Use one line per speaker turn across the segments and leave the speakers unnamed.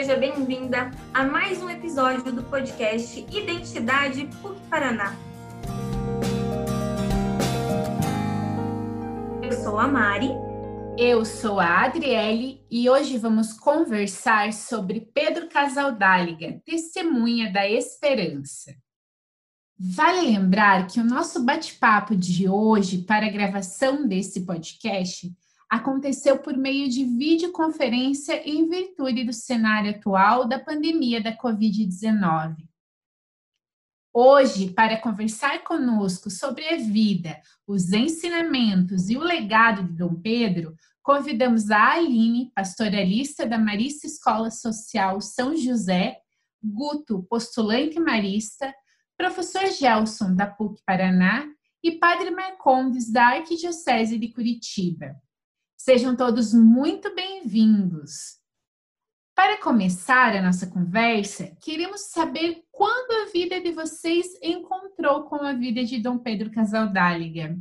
seja bem-vinda a mais um episódio do podcast Identidade PUC Paraná. Eu sou a Mari.
Eu sou a Adriele e hoje vamos conversar sobre Pedro Casaldáliga, testemunha da esperança. Vale lembrar que o nosso bate-papo de hoje para a gravação desse podcast aconteceu por meio de videoconferência em virtude do cenário atual da pandemia da Covid-19. Hoje, para conversar conosco sobre a vida, os ensinamentos e o legado de Dom Pedro, convidamos a Aline, pastoralista da Marista Escola Social São José, Guto, postulante marista, professor Gelson, da PUC Paraná, e Padre Marcondes, da Arquidiocese de Curitiba. Sejam todos muito bem-vindos. Para começar a nossa conversa, queremos saber quando a vida de vocês encontrou com a vida de Dom Pedro Casaldáliga.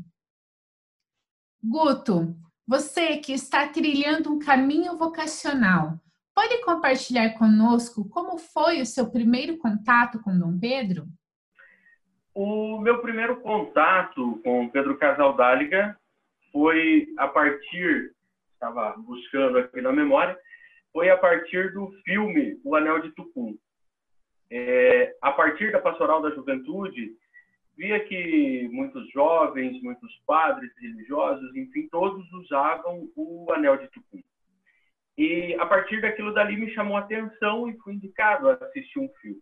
Guto, você que está trilhando um caminho vocacional, pode compartilhar conosco como foi o seu primeiro contato com Dom Pedro?
O meu primeiro contato com Pedro Casaldáliga foi a partir, estava buscando aqui na memória, foi a partir do filme O Anel de Tucum. É, a partir da Pastoral da Juventude, via que muitos jovens, muitos padres religiosos, enfim, todos usavam o Anel de Tucum. E a partir daquilo dali me chamou a atenção e fui indicado a assistir um filme.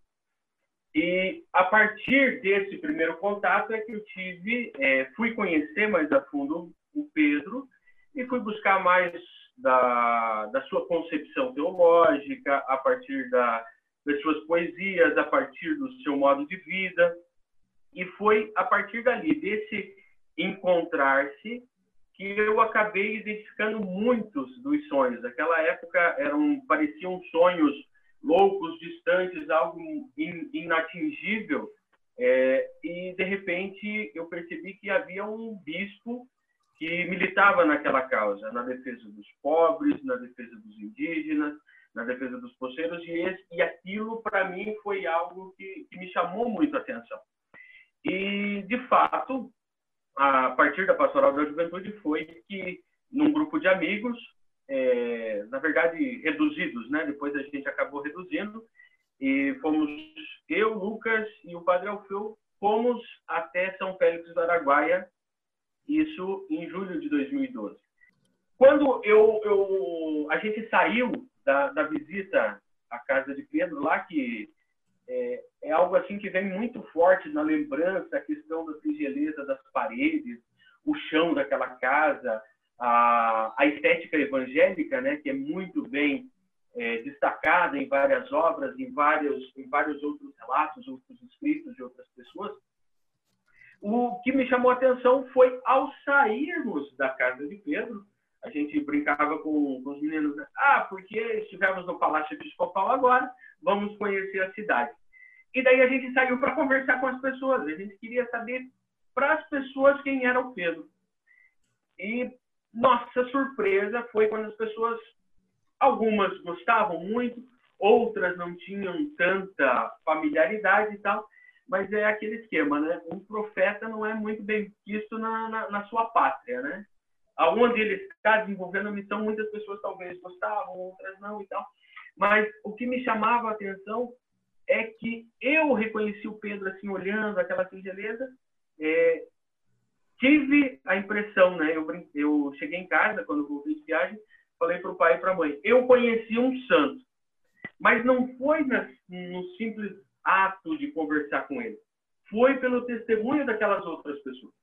E a partir desse primeiro contato é que eu tive, é, fui conhecer mais a fundo o Pedro e fui buscar mais da, da sua concepção teológica, a partir da, das suas poesias, a partir do seu modo de vida. E foi a partir dali, desse encontrar-se, que eu acabei identificando muitos dos sonhos. Naquela época eram pareciam sonhos loucos, distantes, algo in, inatingível. É, e de repente eu percebi que havia um bispo que militava naquela causa, na defesa dos pobres, na defesa dos indígenas, na defesa dos poceiros, e, esse, e aquilo, para mim, foi algo que, que me chamou muito a atenção. E, de fato, a partir da Pastoral da Juventude, foi que, num grupo de amigos, é, na verdade, reduzidos, né? depois a gente acabou reduzindo, e fomos eu, Lucas e o Padre Alfeu, fomos até São Félix do Araguaia isso em julho de 2012. Quando eu, eu a gente saiu da, da visita à casa de Pedro, lá que é, é, algo assim que vem muito forte na lembrança, a questão da singeleza das paredes, o chão daquela casa, a, a estética evangélica, né, que é muito bem é, destacada em várias obras, em vários, em vários outros relatos, outros escritos de outras pessoas. O que me chamou a atenção foi ao sairmos da casa de Pedro, a gente brincava com, com os meninos, né? ah, porque estivemos no Palácio Episcopal agora, vamos conhecer a cidade. E daí a gente saiu para conversar com as pessoas, a gente queria saber para as pessoas quem era o Pedro. E nossa surpresa foi quando as pessoas, algumas gostavam muito, outras não tinham tanta familiaridade e tal, mas é aquele esquema, né? Um profeta não é muito bem visto na, na, na sua pátria, né? Aonde ele está desenvolvendo a missão, muitas pessoas talvez gostavam, outras não e tal. Mas o que me chamava a atenção é que eu reconheci o Pedro assim olhando aquela singeleza, é, tive a impressão, né? Eu, eu cheguei em casa quando voltei de viagem, falei para o pai e para a mãe, eu conheci um santo, mas não foi no simples ato de conversar com ele. Foi pelo testemunho daquelas outras pessoas.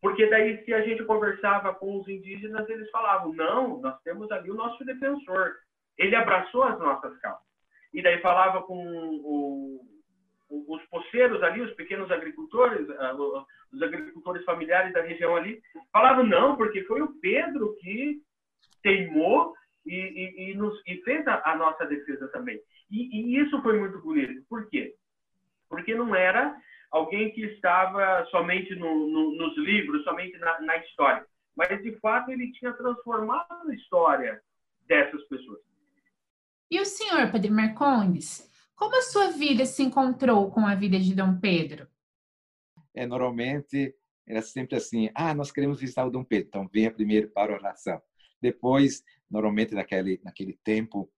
Porque daí, se a gente conversava com os indígenas, eles falavam: não, nós temos ali o nosso defensor. Ele abraçou as nossas causas. E daí falava com o, os poceiros ali, os pequenos agricultores, ah, os agricultores familiares da região ali, falavam: não, porque foi o Pedro que teimou e, e, e, nos, e fez a, a, nossa defesa também. E, e, isso foi muito bonito. Por quê? Porque não era alguém que estava somente no, no, nos livros, somente na, na, história, mas de fato ele tinha transformado a história dessas pessoas.
E o senhor, Padre Marcondes, como a sua vida se encontrou com a vida de Dom Pedro?
É, normalmente era sempre assim: ah, nós queremos visitar o Dom Pedro, então venha primeiro para a oração. Depois, normalmente naquele, naquele tempo,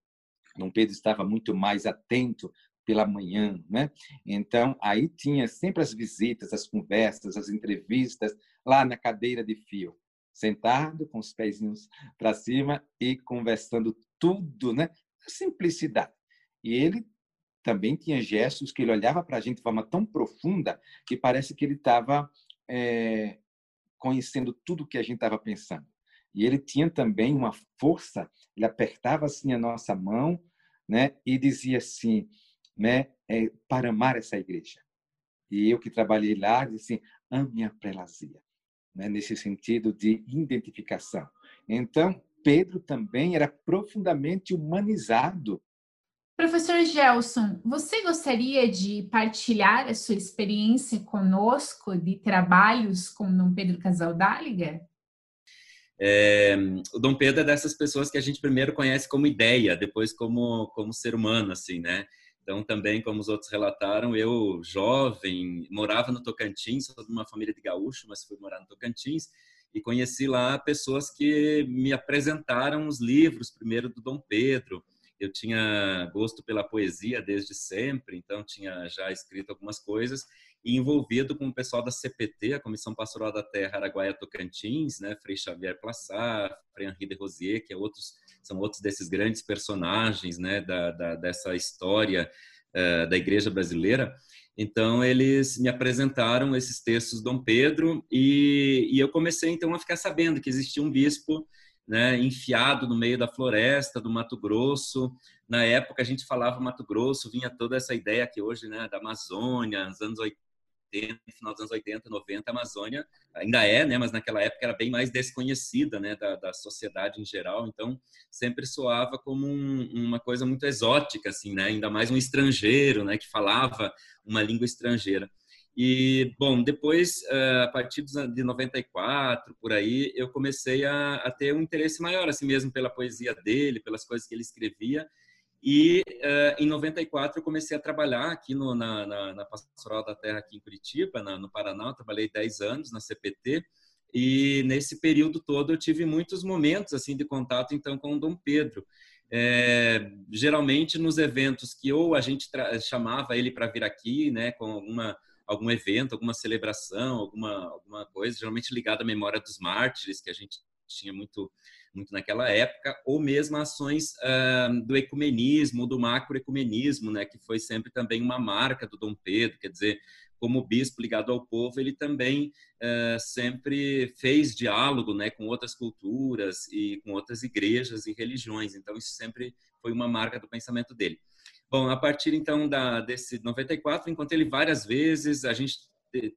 Dom Pedro estava muito mais atento pela manhã, né? Então, aí tinha sempre as visitas, as conversas, as entrevistas lá na cadeira de fio, sentado com os pezinhos para cima e conversando tudo, né? Simplicidade. E ele também tinha gestos que ele olhava para a gente de forma tão profunda que parece que ele estava é, conhecendo tudo o que a gente estava pensando. E ele tinha também uma força, ele apertava assim a nossa mão, né, e dizia assim, né, é, para amar essa igreja. E eu que trabalhei lá, disse assim, ame a prelazia, né, nesse sentido de identificação. Então, Pedro também era profundamente humanizado
Professor Gelson, você gostaria de partilhar a sua experiência conosco de trabalhos com Dom Pedro Casaldáliga?
É, o Dom Pedro é dessas pessoas que a gente primeiro conhece como ideia, depois como, como ser humano, assim, né? Então, também, como os outros relataram, eu, jovem, morava no Tocantins, sou de uma família de gaúcho, mas fui morar no Tocantins, e conheci lá pessoas que me apresentaram os livros, primeiro do Dom Pedro, eu tinha gosto pela poesia desde sempre, então tinha já escrito algumas coisas e envolvido com o pessoal da CPT, a Comissão Pastoral da Terra Araguaia Tocantins, né, Frei Xavier Plassat, Frei Henri de Rosier, que é outros, são outros desses grandes personagens, né, da, da dessa história uh, da Igreja Brasileira. Então eles me apresentaram esses textos Dom Pedro e, e eu comecei então a ficar sabendo que existia um bispo né, enfiado no meio da floresta do Mato Grosso. Na época a gente falava Mato Grosso, vinha toda essa ideia que hoje, né, da Amazônia, nos anos 80, final dos anos 80, 90, a Amazônia ainda é, né, mas naquela época era bem mais desconhecida, né, da, da sociedade em geral, então sempre soava como um, uma coisa muito exótica, assim, né, ainda mais um estrangeiro, né, que falava uma língua estrangeira. E, bom, depois, eh, a partir de 94, por aí, eu comecei a, a, ter um interesse maior, assim mesmo, pela poesia dele, pelas coisas que ele escrevia. E, uh, em 94, eu comecei a trabalhar aqui no, na, na, na, Pastoral da Terra, aqui em Curitiba, na, no Paraná. Eu trabalhei 10 anos na CPT. E, nesse período todo, eu tive muitos momentos, assim, de contato, então, com o Dom Pedro. É, geralmente, nos eventos que ou a gente chamava ele para vir aqui, né, com alguma algum evento, alguma celebração, alguma, alguma coisa, geralmente ligada à memória dos mártires, que a gente tinha muito, muito naquela época, ou mesmo ações uh, do ecumenismo, do macroecumenismo, né, que foi sempre também uma marca do Dom Pedro, quer dizer, como bispo ligado ao povo, ele também uh, sempre fez diálogo né, com outras culturas e com outras igrejas e religiões, então isso sempre foi uma marca do pensamento dele. Bom, a partir então da, desse 94, encontrei ele várias vezes, a gente teve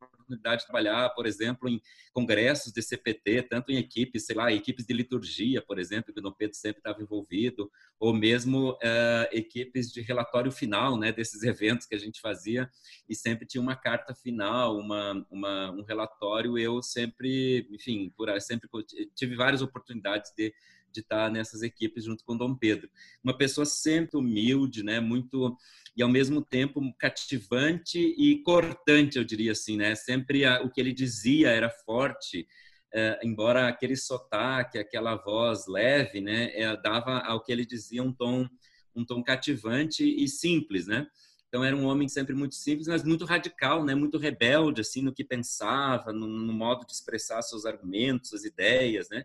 a oportunidade de trabalhar, por exemplo, em congressos de CPT, tanto em equipes, sei lá, equipes de liturgia, por exemplo, que o Dom Pedro sempre estava envolvido, ou mesmo uh, equipes de relatório final, né, desses eventos que a gente fazia, e sempre tinha uma carta final, uma, uma um relatório, eu sempre, enfim, por sempre tive várias oportunidades de de estar nessas equipes junto com Dom Pedro. Uma pessoa sempre humilde, né? Muito e ao mesmo tempo cativante e cortante, eu diria assim, né? Sempre a, o que ele dizia era forte, é, embora aquele sotaque, aquela voz leve, né, é, dava ao que ele dizia um tom um tom cativante e simples, né? Então era um homem sempre muito simples, mas muito radical, né? Muito rebelde assim no que pensava, no, no modo de expressar seus argumentos, as ideias, né?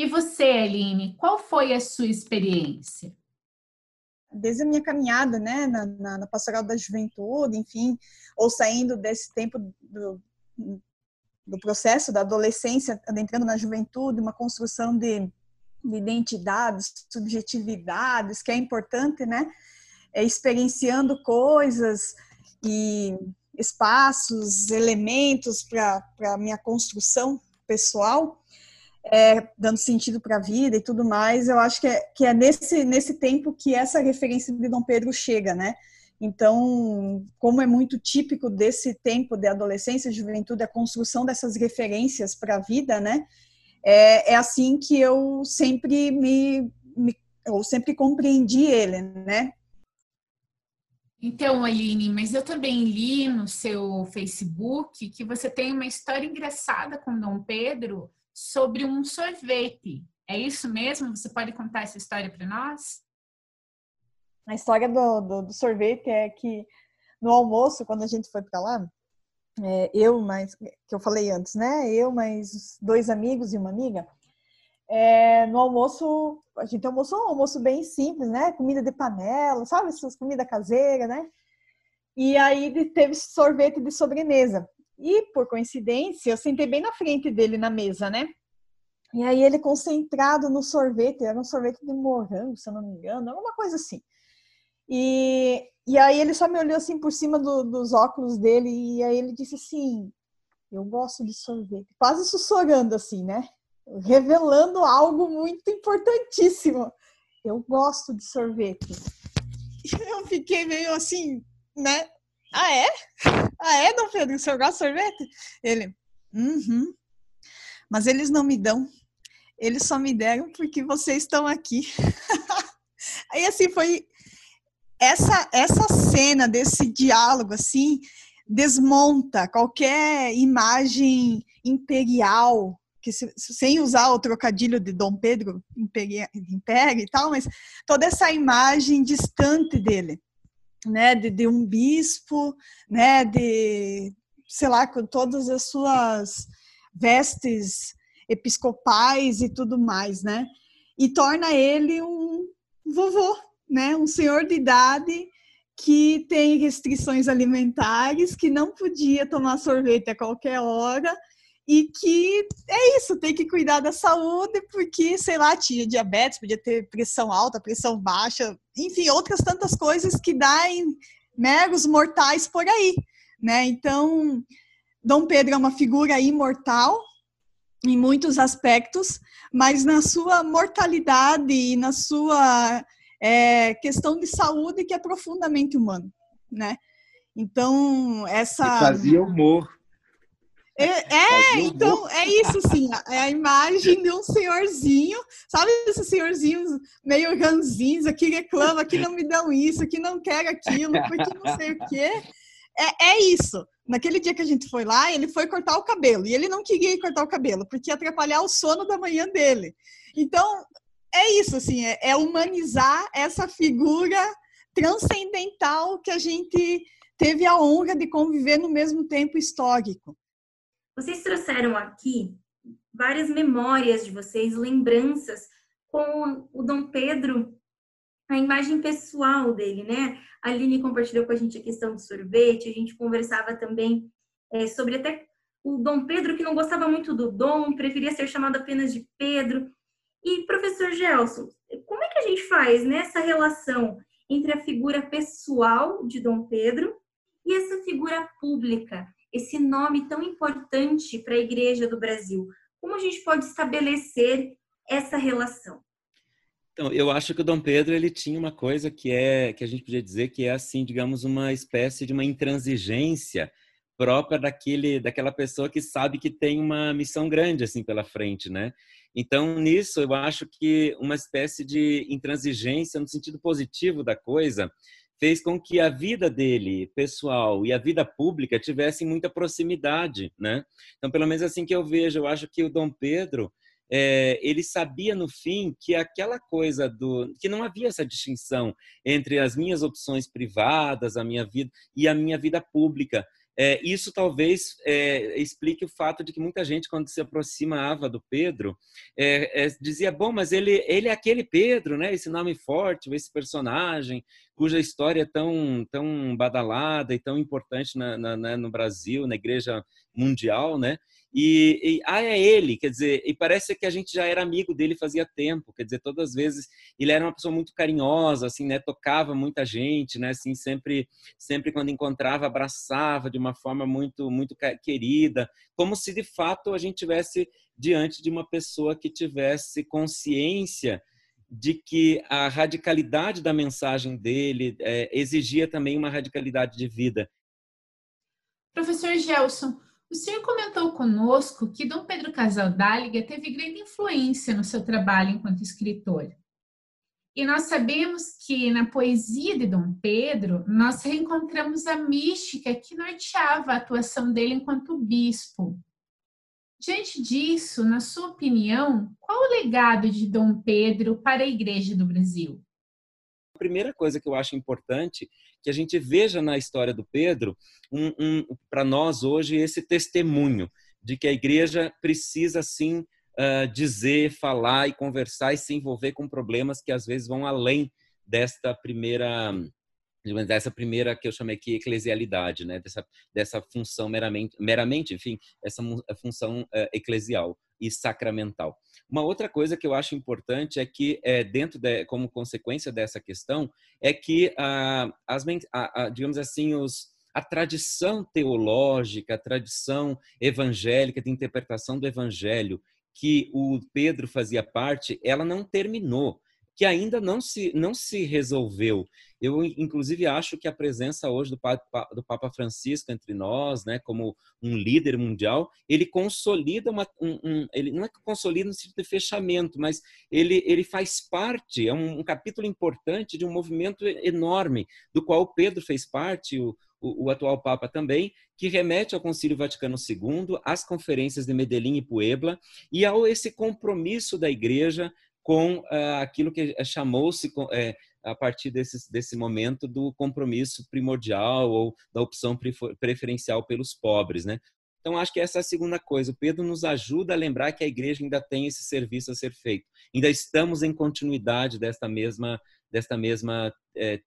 E você, Aline, qual foi a sua experiência?
Desde a minha caminhada, né, na, na, na pastoral da juventude, enfim, ou saindo desse tempo do, do processo da adolescência, adentrando na juventude, uma construção de, de identidades, subjetividades, que é importante, né? É, experienciando coisas e espaços, elementos para a minha construção pessoal é, dando sentido para a vida e tudo mais, eu acho que é, que é nesse, nesse tempo que essa referência de Dom Pedro chega, né? Então, como é muito típico desse tempo de adolescência, juventude, a construção dessas referências para a vida, né? É, é, assim que eu sempre me, me ou sempre compreendi ele, né?
Então, Aline, mas eu também li no seu Facebook que você tem uma história engraçada com Dom Pedro sobre um sorvete. É isso mesmo? Você pode contar essa história para nós?
A história do, do, do, sorvete é que no almoço, quando a gente foi para lá, é, eu, mais que eu falei antes, né? Eu, mais dois amigos e uma amiga, é, no almoço, a gente almoçou um almoço bem simples, né? Comida de panela, sabe? Essas comida caseira, né? E aí teve sorvete de sobremesa. E, por coincidência, eu sentei bem na frente dele na mesa, né? E aí ele concentrado no sorvete, era um sorvete de morango, se eu não me engano, alguma coisa assim. E, e aí ele só me olhou assim por cima do, dos óculos dele e aí ele disse assim, eu gosto de sorvete. Quase sussurrando assim, né? revelando algo muito importantíssimo. Eu gosto de sorvete. Eu fiquei meio assim, né? Ah, é? Ah, é, Dom Pedro? O senhor gosta de sorvete? Ele, uhum. Mas eles não me dão. Eles só me deram porque vocês estão aqui. Aí, assim, foi essa, essa cena desse diálogo, assim, desmonta qualquer imagem imperial que se, sem usar o trocadilho de Dom Pedro Império e tal, mas toda essa imagem distante dele, né, de, de, um bispo, né, de, sei lá, com todas as suas vestes episcopais e tudo mais, né, e torna ele um vovô, né, um senhor de idade que tem restrições alimentares, que não podia tomar sorvete a qualquer hora, e que é isso, tem que cuidar da saúde, porque, sei lá, tinha diabetes, podia ter pressão alta, pressão baixa, enfim, outras tantas coisas que dão meros mortais por aí, né? Então, Dom Pedro é uma figura imortal em muitos aspectos, mas na sua mortalidade e na sua é, questão de saúde que é profundamente humano, né? Então, essa...
E fazia humor
é, é então, é isso sim. É a imagem de um senhorzinho, sabe esses senhorzinhos meio ranzinhos, aqui reclama, que não me dão isso, que não quer aquilo, porque não sei o quê. É, é isso. Naquele dia que a gente foi lá, ele foi cortar o cabelo. E ele não queria cortar o cabelo, porque ia atrapalhar o sono da manhã dele. Então, é isso, assim, é, é humanizar essa figura transcendental que a gente teve a honra de conviver no mesmo tempo histórico.
Vocês trouxeram aqui várias memórias de vocês, lembranças com o Dom Pedro, a imagem pessoal dele, né? A Aline compartilhou com a gente a questão do sorvete, a gente conversava também é, sobre até o Dom Pedro, que não gostava muito do Dom, preferia ser chamado apenas de Pedro. E, professor Gelson, como é que a gente faz nessa relação entre a figura pessoal de Dom Pedro e essa figura pública? Esse nome tão importante para a Igreja do Brasil? Como a gente pode estabelecer essa relação?
Então, eu acho que o Dom Pedro ele tinha uma coisa que é que a gente podia dizer que é assim, digamos, uma espécie de uma intransigência própria daquele daquela pessoa que sabe que tem uma missão grande assim pela frente, né? Então, nisso eu acho que uma espécie de intransigência no sentido positivo da coisa, fez com que a vida dele, pessoal, e a vida pública tivessem muita proximidade, né? Então, pelo menos assim que eu vejo, eu acho que o Dom Pedro, é, ele sabia no fim que aquela coisa do que não havia essa distinção entre as minhas opções privadas, a minha vida e a minha vida pública. É, isso talvez é, explique o fato de que muita gente, quando se aproximava do Pedro, é, dizia: bom, mas ele, ele é aquele Pedro, né? Esse nome forte, esse personagem, cuja história é tão, tão badalada e tão importante na, na, na, no Brasil, na Igreja Mundial, né? E, e, ah, é ele, quer dizer, e parece que a gente já era amigo dele fazia tempo, quer dizer, todas as vezes ele era uma pessoa muito carinhosa, assim, né, tocava muita gente, né, assim, sempre, sempre quando encontrava abraçava de uma forma muito, muito querida, como se de fato a gente tivesse diante de uma pessoa que tivesse consciência de que a radicalidade da mensagem dele é, exigia também uma radicalidade de vida.
Professor Gelson, o senhor comentou conosco que Dom Pedro Casaldáliga teve grande influência no seu trabalho enquanto escritor. E nós sabemos que na poesia de Dom Pedro, nós reencontramos a mística que norteava a atuação dele enquanto bispo. Diante disso, na sua opinião, qual o legado de Dom Pedro para a Igreja do Brasil?
Primeira coisa que eu acho importante que a gente veja na história do Pedro, um, um, para nós hoje, esse testemunho de que a igreja precisa sim uh, dizer, falar e conversar e se envolver com problemas que às vezes vão além desta primeira dessa primeira que eu chamei aqui eclesialidade, né? Dessa dessa função meramente, meramente, enfim, essa função uh, eclesial e sacramental. Uma outra coisa que eu acho importante é que, é, dentro de, como consequência dessa questão, é que ah, as, digamos assim, os a tradição teológica, a tradição evangélica de interpretação do evangelho que o Pedro fazia parte, ela não terminou, que ainda não se, não se resolveu. Eu, inclusive, acho que a presença hoje do Papa, do Papa Francisco entre nós, né, como um líder mundial, ele consolida uma, um, um, ele não é que consolida no sentido de fechamento, mas ele, ele faz parte, é um, um capítulo importante de um movimento enorme, do qual Pedro fez parte, o, o, o, atual Papa também, que remete ao Concílio Vaticano II, às conferências de Medellín e Puebla, e ao esse compromisso da Igreja com uh, aquilo que chamou-se é, a partir desse, desse momento do compromisso primordial ou da opção preferencial pelos pobres, né? Então, acho que essa é a segunda coisa. O Pedro nos ajuda a lembrar que a igreja ainda tem esse serviço a ser feito. Ainda estamos em continuidade desta mesma, desta mesma é,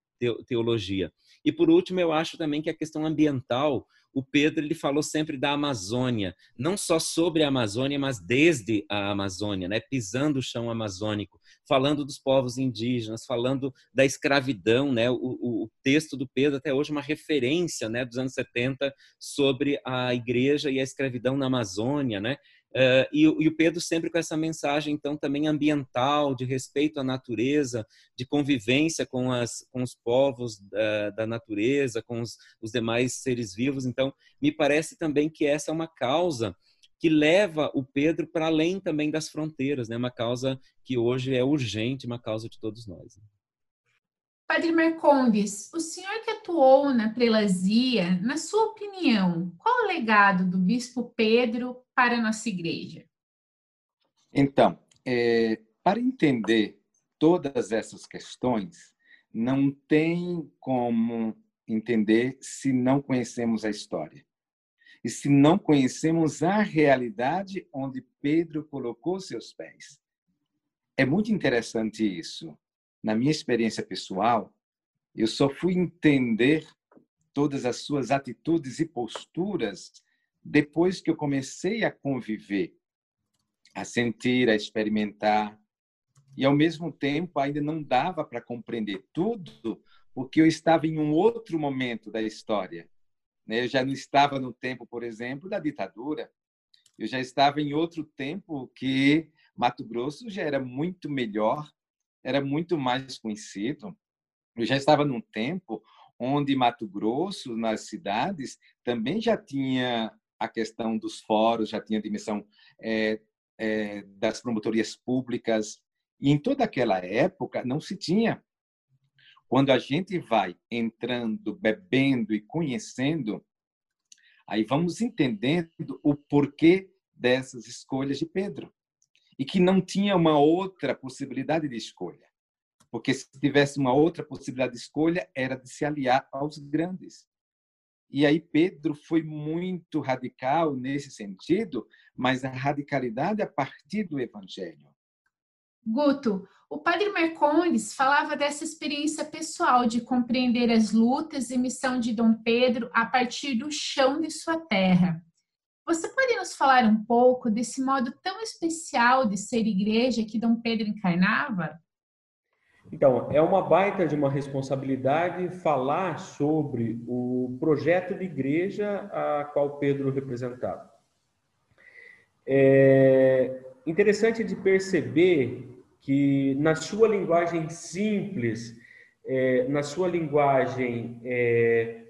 teologia. E por último, eu acho também que a questão ambiental, o Pedro ele falou sempre da Amazônia, não só sobre a Amazônia, mas desde a Amazônia, né? pisando o chão amazônico, falando dos povos indígenas, falando da escravidão, né? O, o, o, texto do Pedro até hoje é uma referência, né, dos anos 70 sobre a igreja e a escravidão na Amazônia, né? Uh, e, e, o Pedro sempre com essa mensagem, então, também ambiental, de respeito à natureza, de convivência com, as, com os povos da, da natureza, com os, os, demais seres vivos. Então, me parece também que essa é uma causa que leva o Pedro para além também das fronteiras, né? uma causa que hoje é urgente, uma causa de todos nós. Né?
Padre Marcondes, o senhor que atuou na prelazia, na sua opinião, qual o legado do Bispo Pedro para a nossa igreja?
Então, é, para entender todas essas questões, não tem como entender se não conhecemos a história. E se não conhecemos a realidade onde Pedro colocou seus pés. É muito interessante isso. Na minha experiência pessoal, eu só fui entender todas as suas atitudes e posturas depois que eu comecei a conviver, a sentir, a experimentar, e ao mesmo tempo ainda não dava para compreender tudo, porque eu estava em um outro momento da história. Né? Eu já não estava no tempo, por exemplo, da ditadura. Eu já estava em outro tempo que Mato Grosso já era muito melhor, era muito mais conhecido. Eu já estava num tempo onde Mato Grosso, nas cidades, também já tinha a questão dos fóruns, já tinha a dimensão é, é, das promotorias públicas. E em toda aquela época não se tinha. Quando a gente vai entrando, bebendo e conhecendo, aí vamos entendendo o porquê dessas escolhas de Pedro. E que não tinha uma outra possibilidade de escolha. Porque se tivesse uma outra possibilidade de escolha, era de se aliar aos grandes. E aí Pedro foi muito radical nesse sentido, mas a radicalidade a partir do evangelho.
Guto, o padre Marcondes falava dessa experiência pessoal de compreender as lutas e missão de Dom Pedro a partir do chão de sua terra. Você pode nos falar um pouco desse modo tão especial de ser igreja que Dom Pedro encarnava?
Então, é uma baita de uma responsabilidade falar sobre o projeto de igreja a qual Pedro representava. É interessante de perceber que na sua linguagem simples, é, na sua linguagem, é,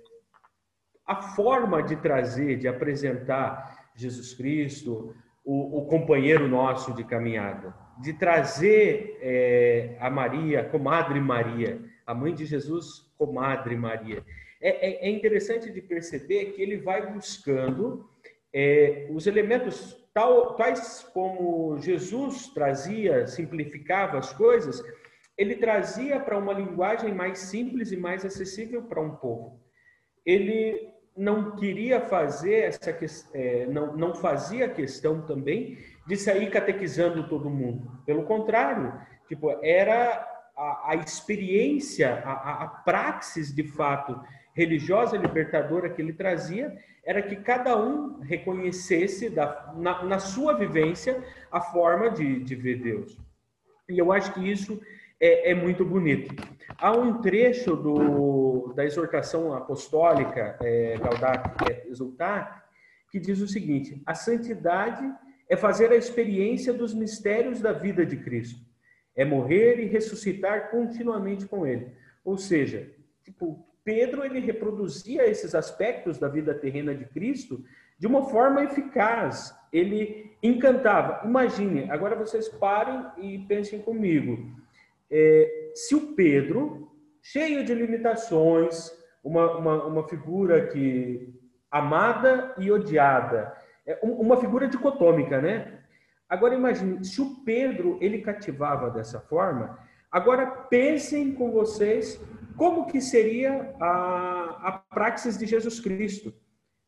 a forma de trazer, de apresentar Jesus Cristo,
o, o companheiro nosso de caminhada, de trazer é, a Maria, a comadre Maria, a mãe de Jesus, comadre Maria. É, é, é interessante de perceber que ele vai buscando é, os elementos tal, tais como Jesus trazia, simplificava as coisas, ele trazia para uma linguagem mais simples e mais acessível para um povo. Ele não queria fazer essa é, não, não fazia questão também de sair catequizando todo mundo. Pelo contrário, tipo, era a, a experiência, a, a praxis de fato religiosa libertadora que ele trazia era que cada um reconhecesse da, na, na sua vivência a forma de, de ver Deus. E eu acho que isso é, é muito bonito. Há um trecho do, da exortação apostólica é, Gaudate et Exultate que diz o seguinte: a santidade é fazer a experiência dos mistérios da vida de Cristo, é morrer e ressuscitar continuamente com Ele. Ou seja, tipo, Pedro ele reproduzia esses aspectos da vida terrena de Cristo de uma forma eficaz. Ele encantava. Imagine, agora vocês parem e pensem comigo. É, se o Pedro, cheio de limitações, uma, uma, uma figura que amada e odiada, é uma figura dicotômica, né? Agora imagine, se o Pedro ele cativava dessa forma, agora pensem com vocês como que seria a, a praxis de Jesus Cristo.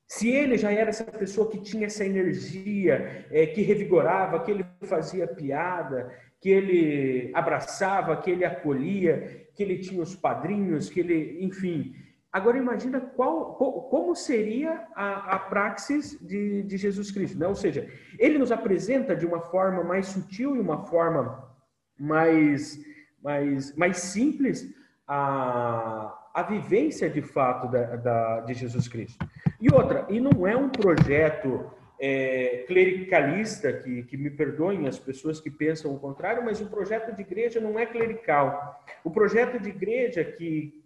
Se ele já era essa pessoa que tinha essa energia, é, que revigorava, que ele fazia piada, que ele abraçava, que ele acolhia, que ele tinha os padrinhos, que ele, enfim. Agora imagina qual, como seria a, a praxis de, de Jesus Cristo, né? Ou seja, ele nos apresenta de uma forma mais sutil e uma forma mais, mais, mais simples a, a vivência de fato da, da, de Jesus Cristo. E outra, e não é um projeto é, clericalista, que, que me perdoem as pessoas que pensam o contrário, mas o projeto de igreja não é clerical. O projeto de igreja que,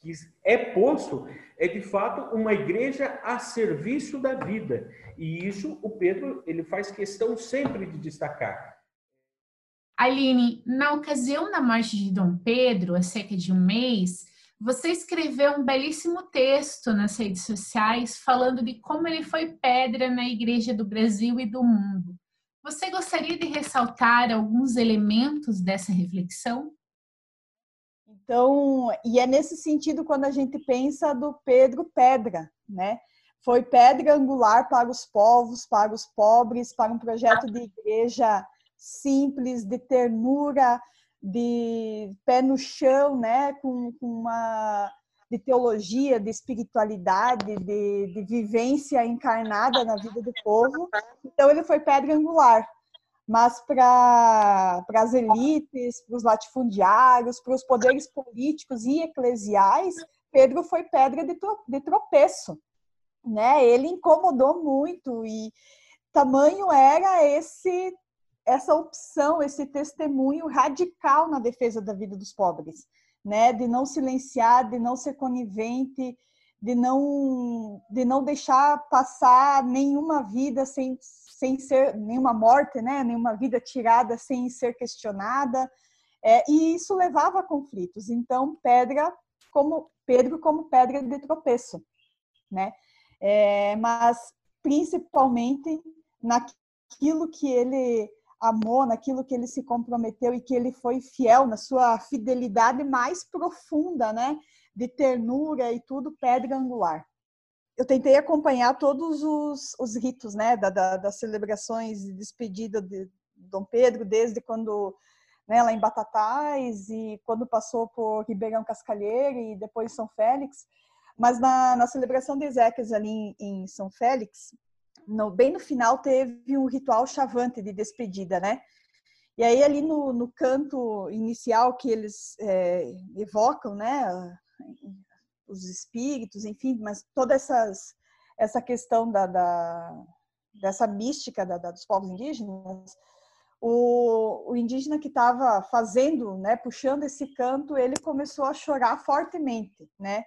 que é posto é de fato uma igreja a serviço da vida. E isso o Pedro ele faz questão sempre de destacar.
Aline, na ocasião da morte de Dom Pedro, há cerca de um mês, você escreveu um belíssimo texto nas redes sociais falando de como ele foi pedra na Igreja do Brasil e do mundo. Você gostaria de ressaltar alguns elementos dessa reflexão?
Então, e é nesse sentido quando a gente pensa do Pedro Pedra, né? Foi pedra angular para os povos, para os pobres, para um projeto de igreja simples, de ternura, de pé no chão, né? com, com uma de teologia, de espiritualidade, de, de, vivência encarnada na vida do povo. Então, ele foi pedra angular. Mas para as elites, para os latifundiários, para os poderes políticos e eclesiais, Pedro foi pedra de, de tropeço. Né? Ele incomodou muito e tamanho era esse essa opção, esse testemunho radical na defesa da vida dos pobres, né? De não silenciar, de não ser conivente, de não de não deixar passar nenhuma vida sem sem ser nenhuma morte, né? Nenhuma vida tirada sem ser questionada. É, e isso levava a conflitos. Então, pedra como Pedro como pedra de tropeço, né? É, mas principalmente naquilo que ele amou, naquilo que ele se comprometeu e que ele foi fiel na sua fidelidade mais profunda, né? De ternura e tudo, pedra angular. Eu tentei acompanhar todos os, os ritos, né? Da, da, das celebrações de despedida de Dom Pedro, desde quando né, lá em Batatais e quando passou por Ribeirão Cascalheiro e depois São Félix. Mas na, na celebração de Ezequias ali em, em São Félix, no, bem no final teve um ritual chavante de despedida, né? E aí ali no, no canto inicial que eles é, evocam, né, os espíritos, enfim, mas toda essas, essa questão da, da dessa mística da, da, dos povos indígenas, o, o indígena que estava fazendo, né, puxando esse canto, ele começou a chorar fortemente, né,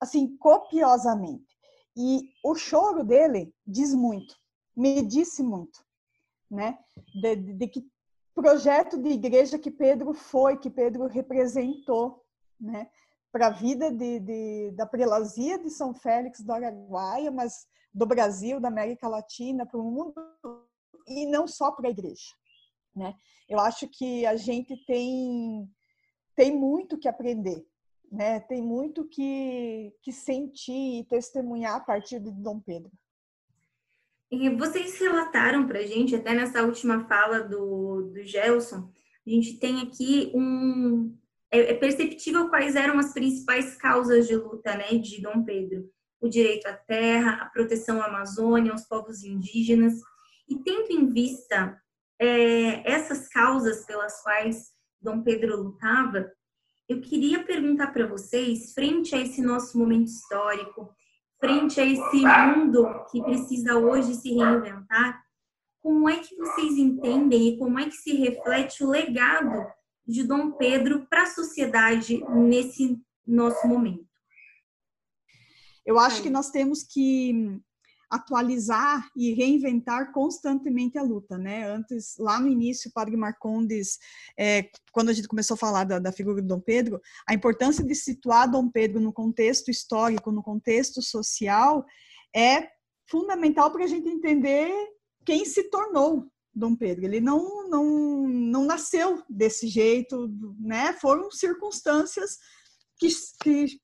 assim copiosamente. E o choro dele diz muito, me disse muito, né? De, de, de, que projeto de igreja que Pedro foi, que Pedro representou, né? Para a vida de, de, da prelazia de São Félix do Araguaia, mas do Brasil, da América Latina, para o mundo e não só para a igreja, né? Eu acho que a gente tem tem muito que aprender, né? Tem muito que, que sentir e testemunhar a partir de Dom Pedro.
E vocês relataram para a gente, até nessa última fala do, do Gelson, a gente tem aqui um. É, é perceptível quais eram as principais causas de luta né, de Dom Pedro: o direito à terra, a proteção à Amazônia, aos povos indígenas. E tendo em vista é, essas causas pelas quais Dom Pedro lutava, eu queria perguntar para vocês, frente a esse nosso momento histórico, frente a esse mundo que precisa hoje se reinventar, como é que vocês entendem e como é que se reflete o legado de Dom Pedro para a sociedade nesse nosso momento?
Eu acho que nós temos que atualizar e reinventar constantemente a luta, né? Antes, lá no início, o Padre Marcondes, é, quando a gente começou a falar da, da, figura de Dom Pedro, a importância de situar Dom Pedro no contexto histórico, no contexto social, é fundamental para a gente entender quem se tornou Dom Pedro. Ele não, não, não nasceu desse jeito, né? Foram circunstâncias que, que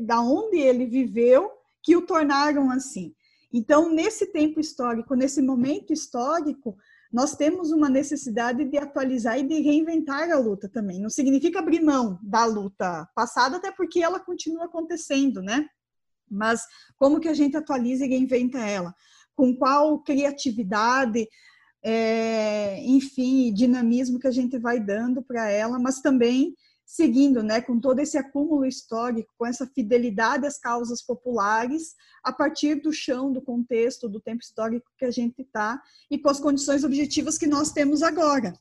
da onde ele viveu que o tornaram assim. Então, nesse tempo histórico, nesse momento histórico, nós temos uma necessidade de atualizar e de reinventar a luta também. Não significa abrir mão da luta passada, até porque ela continua acontecendo, né? Mas como que a gente atualiza e reinventa ela? Com qual criatividade, é, enfim, dinamismo que a gente vai dando para ela, mas também seguindo, né, com todo esse acúmulo histórico, com essa fidelidade às causas populares, a partir do chão, do contexto, do tempo histórico que a gente está e com as condições objetivas que nós temos agora.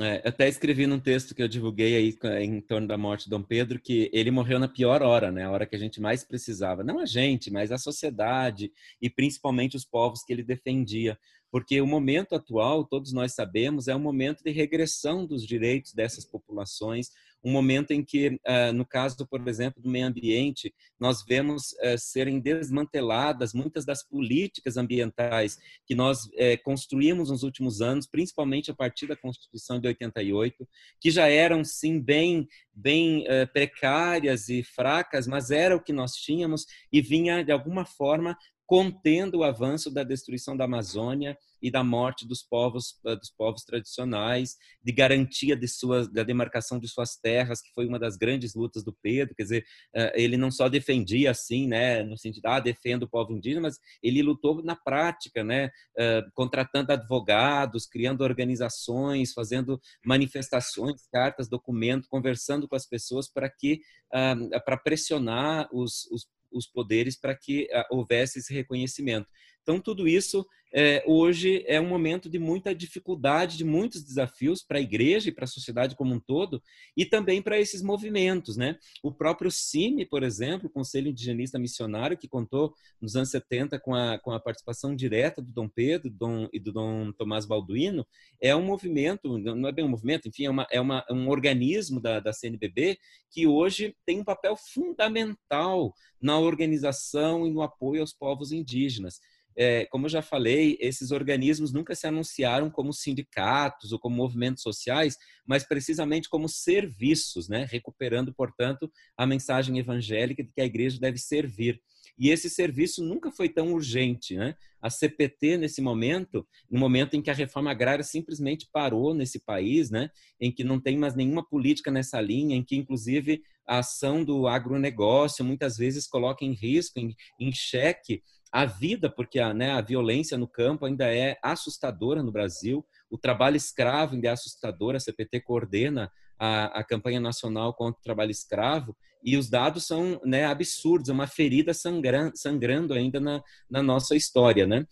É, até escrevi num texto que eu divulguei aí em torno da morte de Dom Pedro que ele morreu na pior hora, né? A hora que a gente mais precisava. Não a gente, mas a sociedade e principalmente os povos que ele defendia porque o momento atual, todos nós sabemos, é um momento de regressão dos direitos dessas populações, um momento em que, ah, no caso, por exemplo, do meio ambiente, nós vemos eh, serem desmanteladas muitas das políticas ambientais que nós eh, construímos nos últimos anos, principalmente a partir da Constituição de 88, que já eram, sim, bem, bem eh, precárias e fracas, mas era o que nós tínhamos e vinha, de alguma forma, contendo o avanço da destruição da Amazônia e da morte dos povos eh, dos povos tradicionais, de garantia de da demarcação de suas terras, que foi uma das grandes lutas do Pedro, quer dizer, eh, ele não só defendia assim, né, no sentido ah, defendo o povo indígena, mas ele lutou na prática, né, eh, contratando advogados, criando organizações, fazendo manifestações, cartas, documentos, conversando com as pessoas para que ah, para pressionar os, os os poderes para que ah, houvesse esse reconhecimento. Então, tudo isso é, hoje é um momento de muita dificuldade, de muitos desafios para a igreja e para a sociedade como um todo, e também para esses movimentos. Né? O próprio CIMI, por exemplo, o Conselho Indigenista Missionário, que contou nos anos 70 com a, com a participação direta do Dom Pedro Dom, e do Dom Tomás Balduino, é um movimento, não é bem um movimento, enfim, é, uma, é uma, um organismo da, da CNBB que hoje tem um papel fundamental na organização e no apoio aos povos indígenas é, como eu já falei, esses organismos nunca se anunciaram como sindicatos ou como movimentos sociais, mas precisamente como serviços, né? recuperando, portanto, a mensagem evangélica de que a igreja deve servir. E esse serviço nunca foi tão urgente. Né? A CPT, nesse momento, no momento em que a reforma agrária simplesmente parou nesse país, né? em que não tem mais nenhuma política nessa linha, em que, inclusive, a ação do agronegócio muitas vezes coloca em risco, em, em xeque, a vida, porque a, né, a violência no campo ainda é assustadora no Brasil, o trabalho escravo ainda é assustador, a CPT coordena a, a campanha nacional contra o trabalho escravo, e os dados são né, absurdos, é uma ferida sangrando, sangrando ainda na, na, nossa história, né?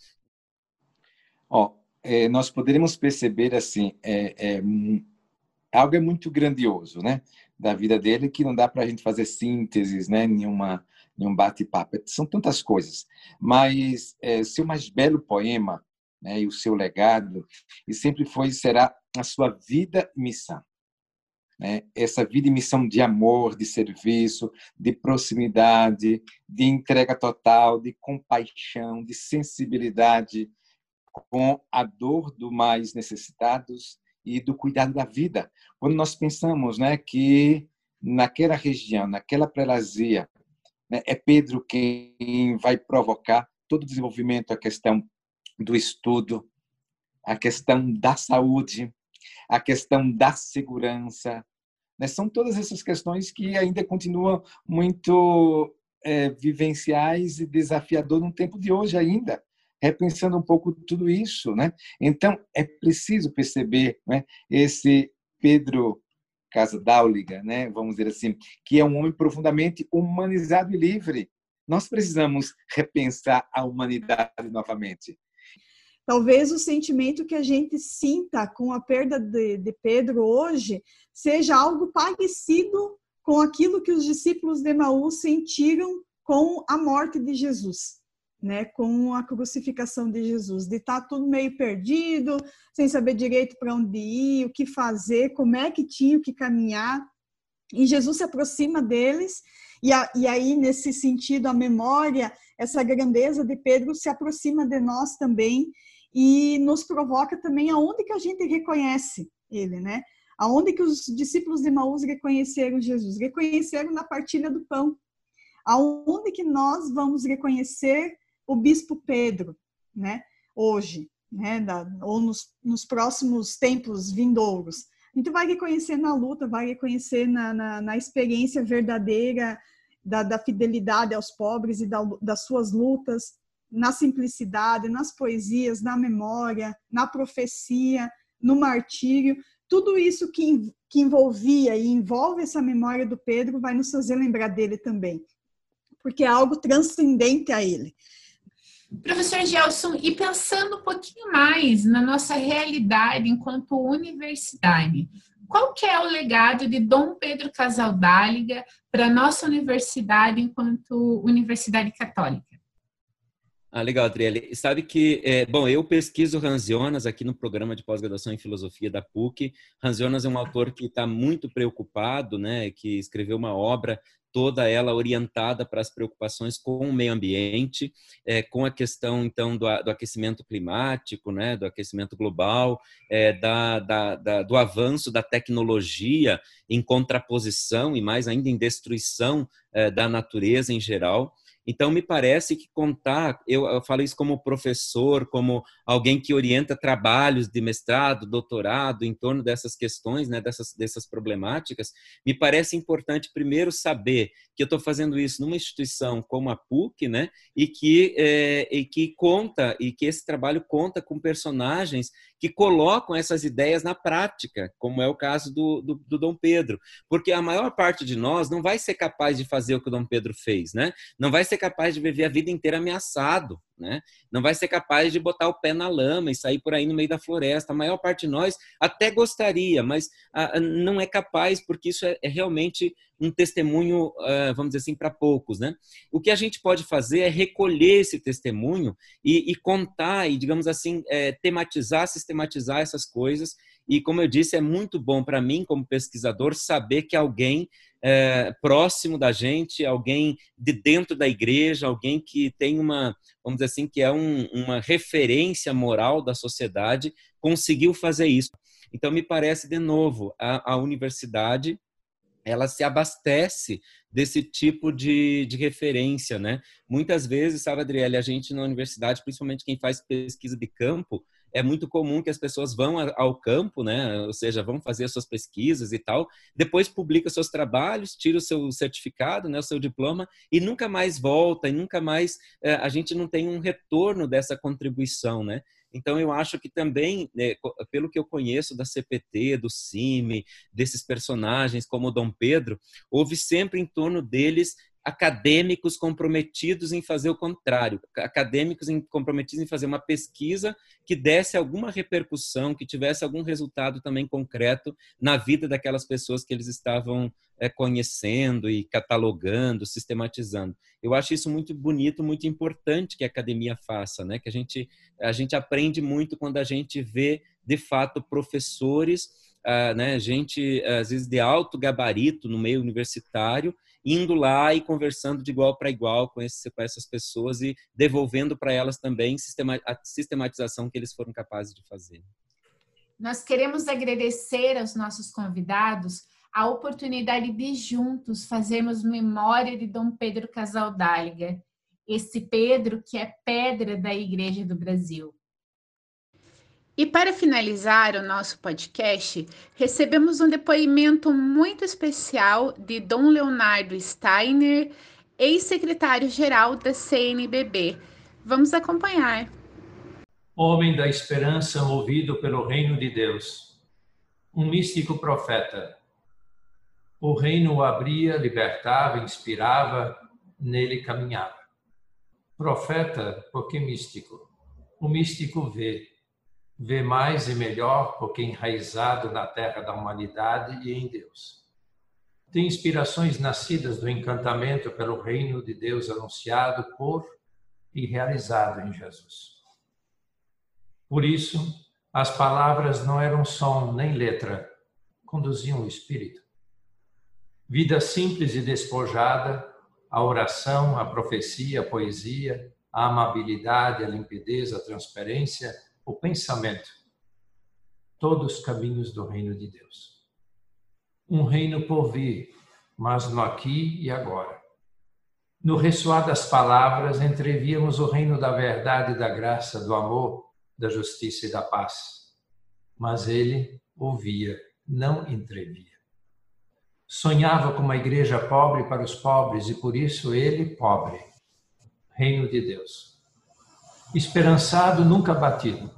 Ó, é, nós poderíamos perceber assim, é, é, algo é muito grandioso, né, da vida dele que não dá para a gente fazer sínteses, né, nenhuma em um bate-papo. São tantas coisas. Mas é, seu mais belo poema né, e o seu legado, e sempre foi e será a sua vida e missão. Né? Essa vida e missão de amor, de serviço, de proximidade, de entrega total, de compaixão, de sensibilidade com a dor dos mais necessitados e do cuidado da vida. Quando nós pensamos né, que naquela região, naquela prelazia, né, é Pedro quem vai provocar todo o desenvolvimento, a questão do estudo, a questão da saúde, a questão da segurança. Né? São todas essas questões que ainda continuam muito é, vivenciais e desafiador no tempo de hoje ainda, repensando um pouco tudo isso. Né? Então, é preciso perceber né, esse Pedro Casa Dáuliga, né, vamos dizer assim, que é um homem profundamente humanizado e livre. Nós precisamos repensar a humanidade novamente.
Talvez o sentimento que a gente sinta com a perda de, de Pedro hoje seja algo parecido com aquilo que os discípulos de Emaús sentiram com a morte de Jesus, né? Com a crucificação de Jesus, de estar tá tudo meio perdido, sem saber direito para onde ir, o que fazer, como é que tinha que caminhar. E Jesus se aproxima deles, e, a, e aí, nesse sentido, a memória, essa grandeza de Pedro se aproxima de nós também, e nos provoca também aonde que a gente reconhece ele, né? Aonde que os discípulos de Maús reconheceram Jesus? Reconheceram na partilha do pão. Aonde que nós vamos reconhecer o bispo Pedro, né? Hoje, né? Da, ou nos, nos próximos tempos vindouros. A gente vai reconhecer na luta, vai reconhecer na, na, na experiência verdadeira da, da, fidelidade aos pobres e da, das suas lutas, na simplicidade, nas poesias, na memória, na profecia, no martírio. Tudo isso que, que envolvia e envolve essa memória do Pedro vai nos fazer lembrar dele também, porque é algo transcendente a ele.
Professor Gelson, e pensando um pouquinho mais na nossa realidade enquanto universidade, qual que é o legado de Dom Pedro Casaldáliga para a nossa universidade enquanto universidade católica?
Ah, legal, Adriele. Sabe que, é, bom, eu pesquiso Hans Jonas aqui no programa de pós-graduação em filosofia da PUC. Hans Jonas é um autor que está muito preocupado, né, que escreveu uma obra toda ela orientada para as preocupações com o meio ambiente, é, com a questão então do, do, aquecimento climático, né, do aquecimento global, é, da, da, da, do avanço da tecnologia em contraposição e mais ainda em destruição é, da natureza em geral. Então, me parece que contar, eu, eu falo isso como professor, como alguém que orienta trabalhos de mestrado, doutorado em torno dessas questões, né, dessas, dessas problemáticas, me parece importante primeiro saber que eu estou fazendo isso numa instituição como a PUC, né, e que, é, e que conta, e que esse trabalho conta com personagens que colocam essas ideias na prática, como é o caso do, do, do, Dom Pedro. Porque a maior parte de nós não vai ser capaz de fazer o que o Dom Pedro fez, né? Não vai ser capaz de viver a vida inteira ameaçado, né? Não vai ser capaz de botar o pé na lama e sair por aí no meio da floresta. A maior parte de nós até gostaria, mas ah, não é capaz, porque isso é, é realmente um testemunho, uh, vamos dizer assim, para poucos, né? O que a gente pode fazer é recolher esse testemunho e, e contar e, digamos assim, é, tematizar, sistematizar essas coisas. E, como eu disse, é muito bom para mim, como pesquisador, saber que alguém é, próximo da gente, alguém de dentro da igreja, alguém que tem uma, vamos dizer assim, que é um, uma referência moral da sociedade, conseguiu fazer isso. Então, me parece, de novo, a, a universidade ela se abastece desse tipo de, de referência, né? Muitas vezes, sabe, Adriele, a gente na universidade, principalmente quem faz pesquisa de campo, é muito comum que as pessoas vão ao campo, né? Ou seja, vão fazer as suas pesquisas e tal, depois publica seus trabalhos, tira o seu certificado, né, o seu diploma e nunca mais volta e nunca mais é, a gente não tem um retorno dessa contribuição, né? Então, eu acho que também, né, pelo que eu conheço da CPT, do CIMI, desses personagens como o Dom Pedro, houve sempre em torno deles acadêmicos comprometidos em fazer o contrário, acadêmicos comprometidos em fazer uma pesquisa que desse alguma repercussão, que tivesse algum resultado também concreto na vida daquelas pessoas que eles estavam é, conhecendo e catalogando, sistematizando. Eu acho isso muito bonito, muito importante que a academia faça, né? Que a gente a gente aprende muito quando a gente vê de fato professores, ah, né? Gente às vezes de alto gabarito no meio universitário indo lá e conversando de igual para igual com, esse, com, essas pessoas e devolvendo para elas também a sistematização que eles foram capazes de fazer.
Nós queremos agradecer aos nossos convidados a oportunidade de juntos fazermos memória de Dom Pedro Casaldáliga, esse Pedro que é pedra da Igreja do Brasil. E para finalizar o nosso podcast, recebemos um depoimento muito especial de Dom Leonardo Steiner, ex-secretário-geral da CNBB. Vamos acompanhar.
Homem da esperança movido pelo reino de Deus, um místico profeta. O reino o abria, libertava, inspirava, nele caminhava. Profeta, porque místico. O místico vê, vê mais e melhor porque enraizado na terra da humanidade e em Deus. Tem inspirações nascidas do encantamento pelo reino de Deus anunciado por e realizado em Jesus. Por isso, as palavras não eram som nem letra, conduziam o espírito. Vida simples e despojada, a oração, a profecia, a poesia, a amabilidade, a limpidez, a transparência, o pensamento, todos os caminhos do reino de Deus. Um reino por vir, mas no aqui e agora. No ressoar das palavras, entrevíamos o reino da verdade, da graça, do amor, da justiça e da paz. Mas ele ouvia, não entrevia. Sonhava com uma igreja pobre para os pobres e por isso ele, pobre. Reino de Deus esperançado, nunca batido.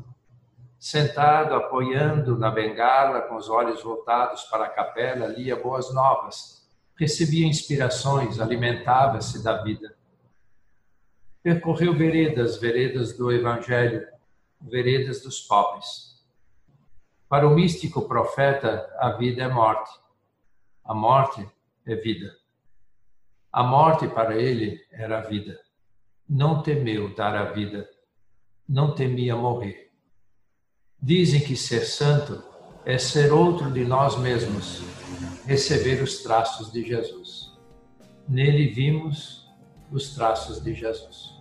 Sentado, apoiando na bengala, com os olhos voltados para a capela, lia boas novas, recebia inspirações, alimentava-se da vida. Percorreu veredas, veredas do Evangelho, veredas dos pobres. Para o místico profeta, a vida é morte. A morte é vida. A morte para ele era a vida. Não temeu dar a vida não temia morrer. Dizem que ser santo é ser outro de nós mesmos, receber os traços de Jesus. Nele vimos os traços de Jesus.